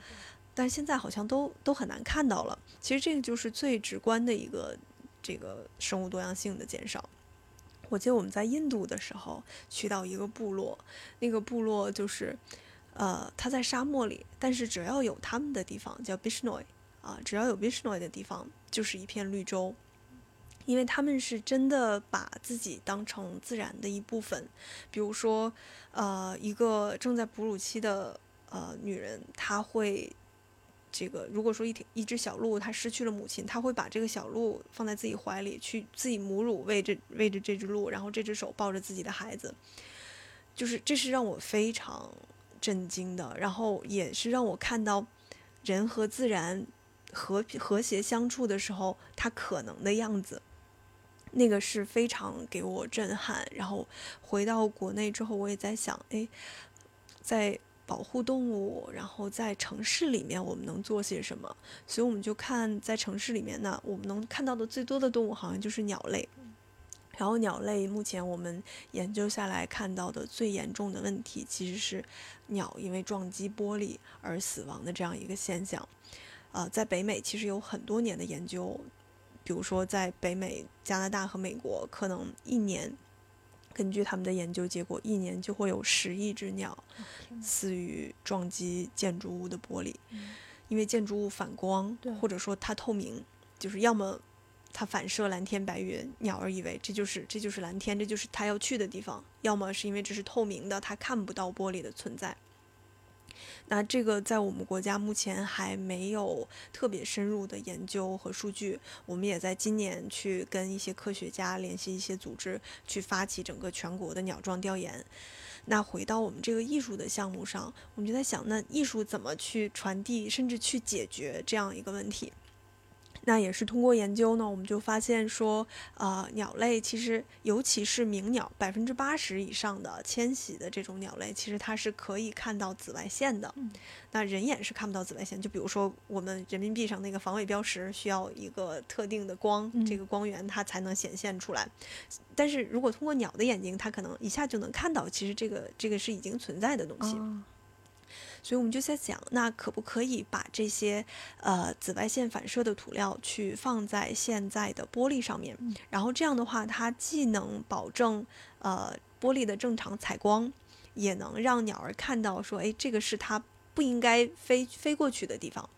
但是现在好像都都很难看到了。其实这个就是最直观的一个这个生物多样性的减少。我记得我们在印度的时候去到一个部落，那个部落就是，呃，它在沙漠里，但是只要有他们的地方叫 Bishnoi 啊，只要有 Bishnoi 的地方就是一片绿洲，因为他们是真的把自己当成自然的一部分。比如说，呃，一个正在哺乳期的呃女人，她会。这个如果说一条一只小鹿它失去了母亲，它会把这个小鹿放在自己怀里，去自己母乳喂着喂着这只鹿，然后这只手抱着自己的孩子，就是这是让我非常震惊的，然后也是让我看到人和自然和和谐相处的时候它可能的样子，那个是非常给我震撼。然后回到国内之后，我也在想，哎，在。保护动物，然后在城市里面我们能做些什么？所以我们就看在城市里面呢，我们能看到的最多的动物好像就是鸟类。然后鸟类目前我们研究下来看到的最严重的问题，其实是鸟因为撞击玻璃而死亡的这样一个现象。呃，在北美其实有很多年的研究，比如说在北美、加拿大和美国，可能一年。根据他们的研究结果，一年就会有十亿只鸟死于撞击建筑物的玻璃，因为建筑物反光，或者说它透明，就是要么它反射蓝天白云，鸟儿以为这就是这就是蓝天，这就是它要去的地方；要么是因为这是透明的，它看不到玻璃的存在。那这个在我们国家目前还没有特别深入的研究和数据，我们也在今年去跟一些科学家联系一些组织，去发起整个全国的鸟状调研。那回到我们这个艺术的项目上，我们就在想，那艺术怎么去传递，甚至去解决这样一个问题？那也是通过研究呢，我们就发现说，呃，鸟类其实，尤其是鸣鸟，百分之八十以上的迁徙的这种鸟类，其实它是可以看到紫外线的。那人眼是看不到紫外线，就比如说我们人民币上那个防伪标识，需要一个特定的光，这个光源它才能显现出来。但是如果通过鸟的眼睛，它可能一下就能看到，其实这个这个是已经存在的东西。所以我们就在想，那可不可以把这些呃紫外线反射的涂料去放在现在的玻璃上面？然后这样的话，它既能保证呃玻璃的正常采光，也能让鸟儿看到说，哎，这个是它不应该飞飞过去的地方。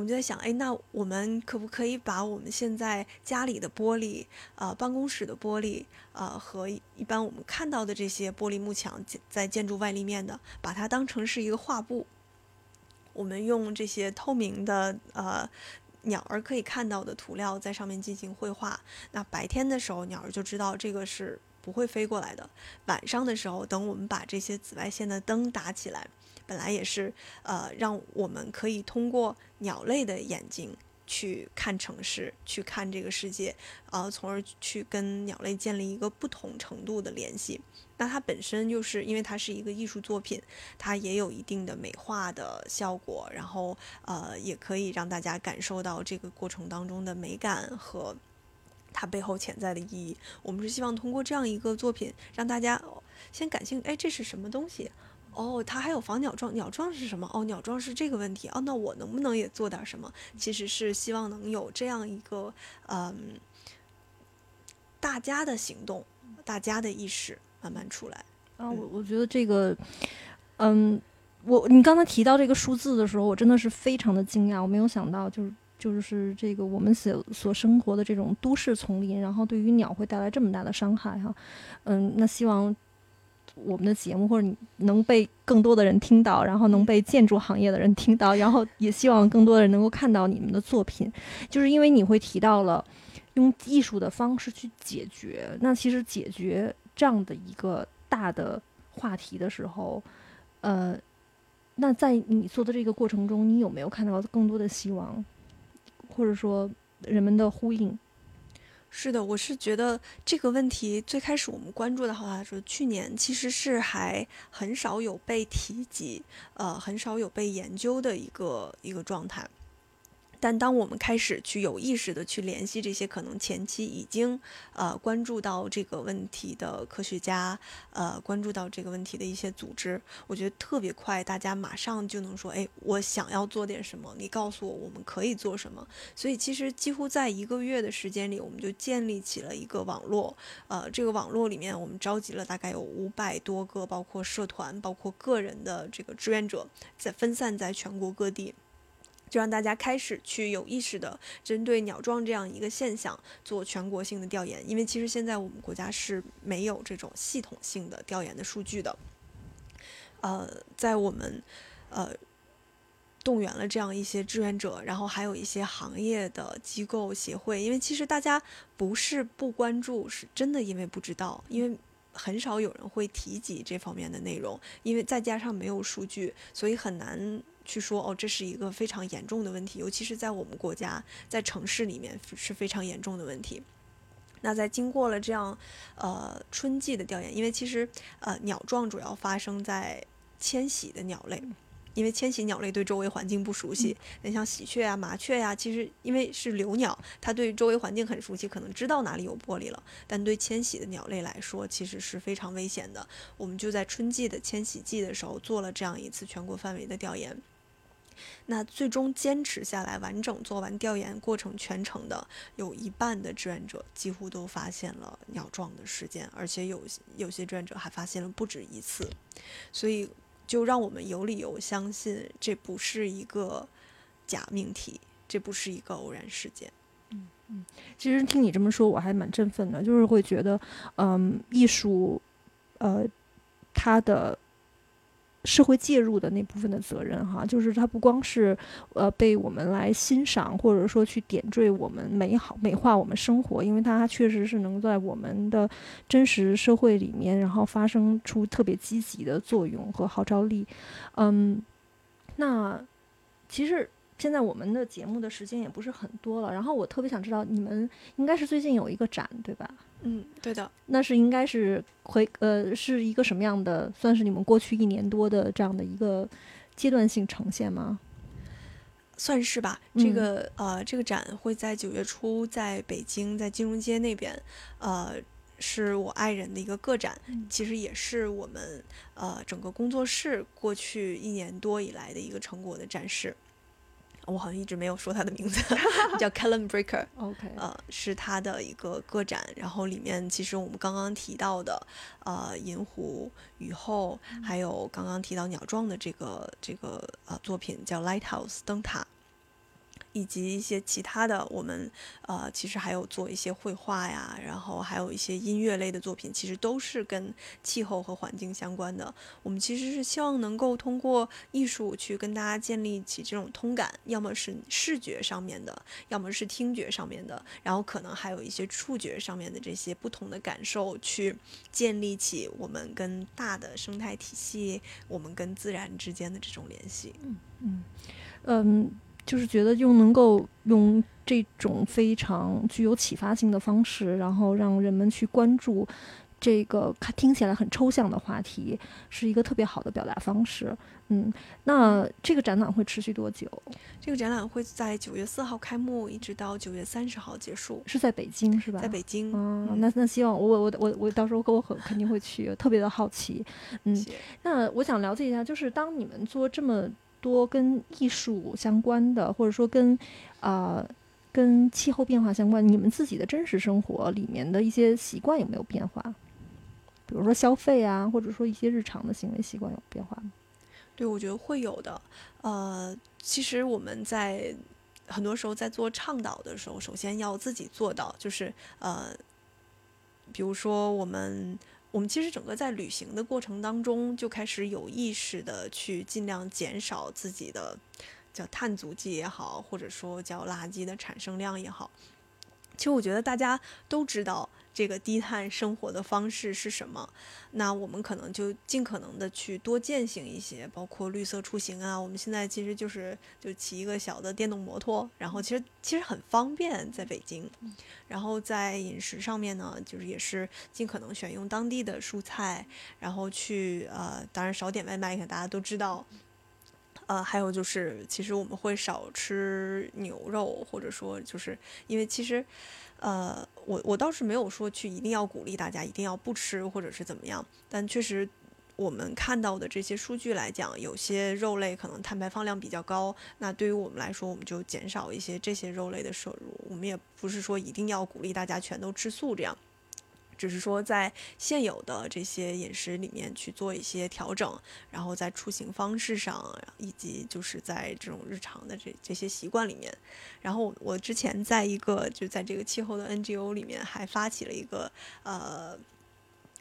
我们就在想，哎，那我们可不可以把我们现在家里的玻璃、呃，办公室的玻璃、呃，和一般我们看到的这些玻璃幕墙在建筑外立面的，把它当成是一个画布？我们用这些透明的呃鸟儿可以看到的涂料在上面进行绘画。那白天的时候，鸟儿就知道这个是不会飞过来的。晚上的时候，等我们把这些紫外线的灯打起来。本来也是，呃，让我们可以通过鸟类的眼睛去看城市，去看这个世界，呃，从而去跟鸟类建立一个不同程度的联系。那它本身就是因为它是一个艺术作品，它也有一定的美化的效果，然后呃，也可以让大家感受到这个过程当中的美感和它背后潜在的意义。我们是希望通过这样一个作品，让大家先感兴趣，哎，这是什么东西？哦，它还有防鸟撞，鸟撞是什么？哦，鸟撞是这个问题。哦，那我能不能也做点什么？其实是希望能有这样一个，嗯，大家的行动，大家的意识慢慢出来。啊，我我觉得这个，嗯，我你刚才提到这个数字的时候，我真的是非常的惊讶，我没有想到，就是就是这个我们所所生活的这种都市丛林，然后对于鸟会带来这么大的伤害哈。嗯，那希望。我们的节目或者你能被更多的人听到，然后能被建筑行业的人听到，然后也希望更多的人能够看到你们的作品，就是因为你会提到了用艺术的方式去解决。那其实解决这样的一个大的话题的时候，呃，那在你做的这个过程中，你有没有看到更多的希望，或者说人们的呼应？是的，我是觉得这个问题最开始我们关注的话说，去年其实是还很少有被提及，呃，很少有被研究的一个一个状态。但当我们开始去有意识的去联系这些可能前期已经呃关注到这个问题的科学家，呃关注到这个问题的一些组织，我觉得特别快，大家马上就能说，哎，我想要做点什么，你告诉我我们可以做什么。所以其实几乎在一个月的时间里，我们就建立起了一个网络，呃，这个网络里面我们召集了大概有五百多个，包括社团，包括个人的这个志愿者，在分散在全国各地。就让大家开始去有意识的针对鸟撞这样一个现象做全国性的调研，因为其实现在我们国家是没有这种系统性的调研的数据的。呃，在我们呃动员了这样一些志愿者，然后还有一些行业的机构协会，因为其实大家不是不关注，是真的因为不知道，因为很少有人会提及这方面的内容，因为再加上没有数据，所以很难。去说哦，这是一个非常严重的问题，尤其是在我们国家，在城市里面是非常严重的问题。那在经过了这样呃春季的调研，因为其实呃鸟撞主要发生在迁徙的鸟类。因为迁徙鸟类对周围环境不熟悉，那像喜鹊啊、麻雀呀，其实因为是留鸟，它对周围环境很熟悉，可能知道哪里有玻璃了。但对迁徙的鸟类来说，其实是非常危险的。我们就在春季的迁徙季的时候做了这样一次全国范围的调研。那最终坚持下来，完整做完调研过程全程的，有一半的志愿者几乎都发现了鸟撞的事件，而且有有些志愿者还发现了不止一次，所以。就让我们有理由相信，这不是一个假命题，这不是一个偶然事件。嗯嗯，其实听你这么说，我还蛮振奋的，就是会觉得，嗯，艺术，呃，它的。社会介入的那部分的责任，哈，就是它不光是呃被我们来欣赏，或者说去点缀我们美好美化我们生活，因为它确实是能在我们的真实社会里面，然后发生出特别积极的作用和号召力。嗯，那其实现在我们的节目的时间也不是很多了，然后我特别想知道，你们应该是最近有一个展，对吧？嗯，对的，那是应该是回呃，是一个什么样的？算是你们过去一年多的这样的一个阶段性呈现吗？算是吧。这个呃，这个展会在九月初在北京，在金融街那边，呃，是我爱人的一个个展，其实也是我们呃整个工作室过去一年多以来的一个成果的展示。我好像一直没有说他的名字，叫 Callum Breaker。OK，呃，是他的一个个展，然后里面其实我们刚刚提到的，呃，银狐雨后，还有刚刚提到鸟状的这个这个呃作品叫 Lighthouse 灯塔。以及一些其他的，我们呃其实还有做一些绘画呀，然后还有一些音乐类的作品，其实都是跟气候和环境相关的。我们其实是希望能够通过艺术去跟大家建立起这种通感，要么是视觉上面的，要么是听觉上面的，然后可能还有一些触觉上面的这些不同的感受，去建立起我们跟大的生态体系，我们跟自然之间的这种联系。嗯嗯嗯。就是觉得又能够用这种非常具有启发性的方式，然后让人们去关注这个看听起来很抽象的话题，是一个特别好的表达方式。嗯，那这个展览会持续多久？这个展览会在九月四号开幕，一直到九月三十号结束。是在北京是吧？在北京。嗯，那那希望我我我我到时候我很肯定会去，特别的好奇。嗯，那我想了解一下，就是当你们做这么。多跟艺术相关的，或者说跟，呃，跟气候变化相关，你们自己的真实生活里面的一些习惯有没有变化？比如说消费啊，或者说一些日常的行为习惯有变化吗？对，我觉得会有的。呃，其实我们在很多时候在做倡导的时候，首先要自己做到，就是呃，比如说我们。我们其实整个在旅行的过程当中，就开始有意识的去尽量减少自己的叫碳足迹也好，或者说叫垃圾的产生量也好。其实我觉得大家都知道。这个低碳生活的方式是什么？那我们可能就尽可能的去多践行一些，包括绿色出行啊。我们现在其实就是就骑一个小的电动摩托，然后其实其实很方便，在北京。然后在饮食上面呢，就是也是尽可能选用当地的蔬菜，然后去呃，当然少点外卖，大家都知道。呃，还有就是，其实我们会少吃牛肉，或者说就是因为其实。呃，我我倒是没有说去一定要鼓励大家一定要不吃或者是怎么样，但确实我们看到的这些数据来讲，有些肉类可能碳排放量比较高，那对于我们来说，我们就减少一些这些肉类的摄入。我们也不是说一定要鼓励大家全都吃素这样。只是说，在现有的这些饮食里面去做一些调整，然后在出行方式上，以及就是在这种日常的这这些习惯里面，然后我之前在一个就在这个气候的 NGO 里面还发起了一个呃。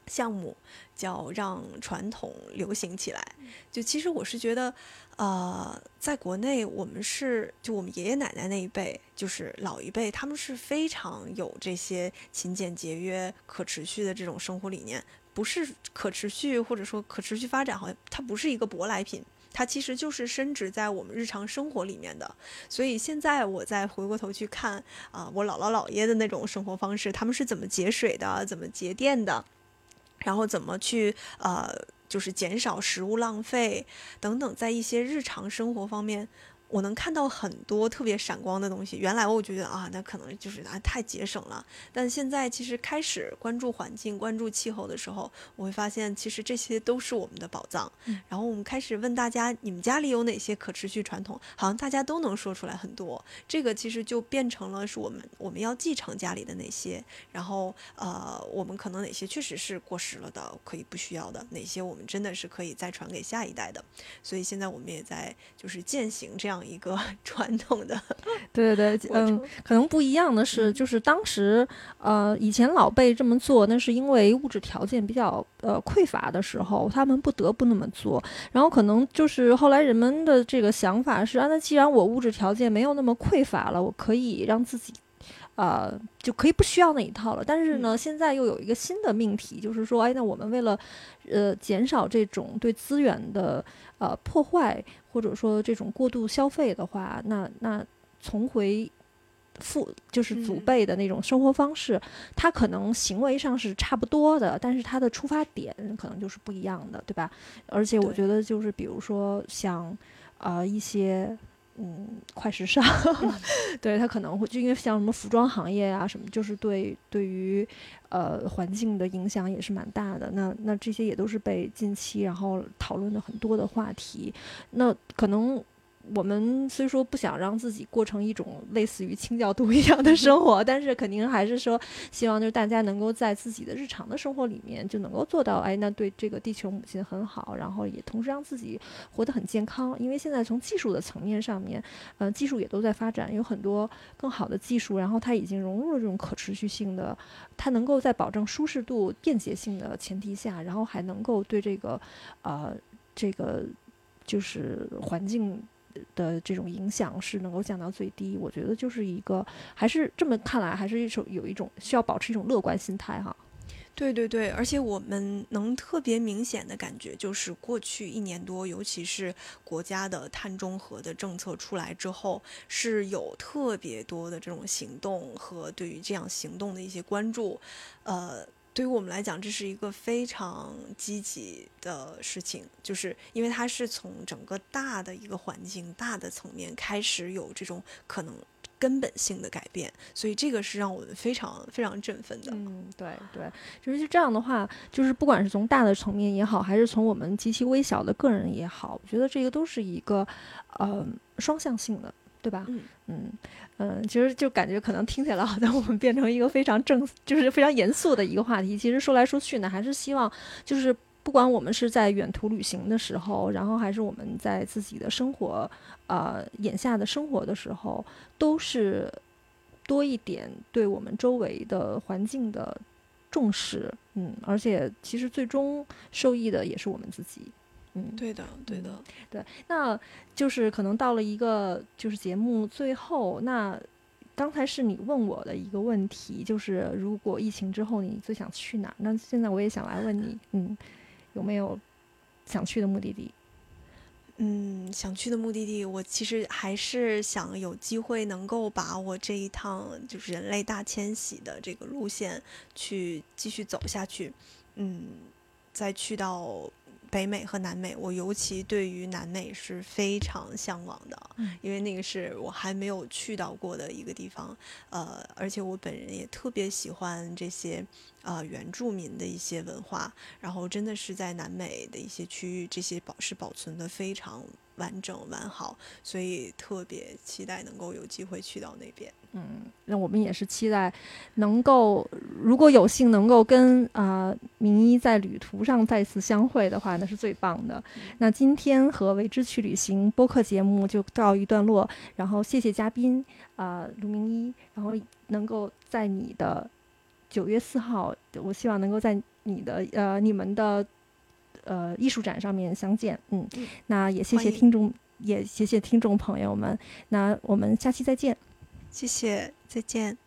项目叫让传统流行起来。就其实我是觉得，呃，在国内我们是就我们爷爷奶奶那一辈，就是老一辈，他们是非常有这些勤俭节约、可持续的这种生活理念。不是可持续或者说可持续发展，好像它不是一个舶来品，它其实就是深植在我们日常生活里面的。所以现在我再回过头去看啊，我姥姥姥爷的那种生活方式，他们是怎么节水的，怎么节电的。然后怎么去呃就是减少食物浪费等等，在一些日常生活方面。我能看到很多特别闪光的东西。原来我觉得啊，那可能就是啊太节省了。但现在其实开始关注环境、关注气候的时候，我会发现其实这些都是我们的宝藏。然后我们开始问大家，你们家里有哪些可持续传统？好像大家都能说出来很多。这个其实就变成了是我们我们要继承家里的哪些，然后呃，我们可能哪些确实是过时了的，可以不需要的，哪些我们真的是可以再传给下一代的。所以现在我们也在就是践行这样。一个 传统的，对对对，嗯，可能不一样的是，就是当时，呃，以前老辈这么做，那是因为物质条件比较呃匮乏的时候，他们不得不那么做。然后可能就是后来人们的这个想法是啊，那既然我物质条件没有那么匮乏了，我可以让自己。呃，就可以不需要那一套了。但是呢，现在又有一个新的命题，就是说，哎，那我们为了，呃，减少这种对资源的呃破坏，或者说这种过度消费的话，那那重回父就是祖辈的那种生活方式，它可能行为上是差不多的，但是他的出发点可能就是不一样的，对吧？而且我觉得就是比如说像呃一些。嗯，快时尚，对他可能会就因为像什么服装行业啊什么，就是对对于呃环境的影响也是蛮大的。那那这些也都是被近期然后讨论的很多的话题。那可能。我们虽说不想让自己过成一种类似于清教徒一样的生活，但是肯定还是说希望就是大家能够在自己的日常的生活里面就能够做到，哎，那对这个地球母亲很好，然后也同时让自己活得很健康。因为现在从技术的层面上面，嗯，技术也都在发展，有很多更好的技术，然后它已经融入了这种可持续性的，它能够在保证舒适度、便捷性的前提下，然后还能够对这个，呃，这个就是环境。的这种影响是能够降到最低，我觉得就是一个，还是这么看来，还是一种有一种需要保持一种乐观心态哈。对对对，而且我们能特别明显的感觉，就是过去一年多，尤其是国家的碳中和的政策出来之后，是有特别多的这种行动和对于这样行动的一些关注，呃。对于我们来讲，这是一个非常积极的事情，就是因为它是从整个大的一个环境、大的层面开始有这种可能根本性的改变，所以这个是让我们非常非常振奋的。嗯，对对，就是这样的话，就是不管是从大的层面也好，还是从我们极其微小的个人也好，我觉得这个都是一个呃双向性的。对吧？嗯嗯嗯，其实就感觉可能听起来好像我们变成一个非常正，就是非常严肃的一个话题。其实说来说去呢，还是希望就是不管我们是在远途旅行的时候，然后还是我们在自己的生活，呃，眼下的生活的时候，都是多一点对我们周围的环境的重视。嗯，而且其实最终受益的也是我们自己。嗯，对的，对的，对，那就是可能到了一个就是节目最后，那刚才是你问我的一个问题，就是如果疫情之后你最想去哪？那现在我也想来问你，嗯，有没有想去的目的地？嗯，想去的目的地，我其实还是想有机会能够把我这一趟就是人类大迁徙的这个路线去继续走下去，嗯，再去到。北美和南美，我尤其对于南美是非常向往的，因为那个是我还没有去到过的一个地方，呃，而且我本人也特别喜欢这些呃原住民的一些文化，然后真的是在南美的一些区域，这些保是保存的非常完整完好，所以特别期待能够有机会去到那边。嗯，那我们也是期待能够，如果有幸能够跟啊明一在旅途上再次相会的话，那是最棒的。那今天和为之去旅行播客节目就告一段落，然后谢谢嘉宾啊卢明一，然后能够在你的九月四号，我希望能够在你的呃你们的呃艺术展上面相见。嗯，那也谢谢听众，也谢谢听众朋友们。那我们下期再见。谢谢，再见。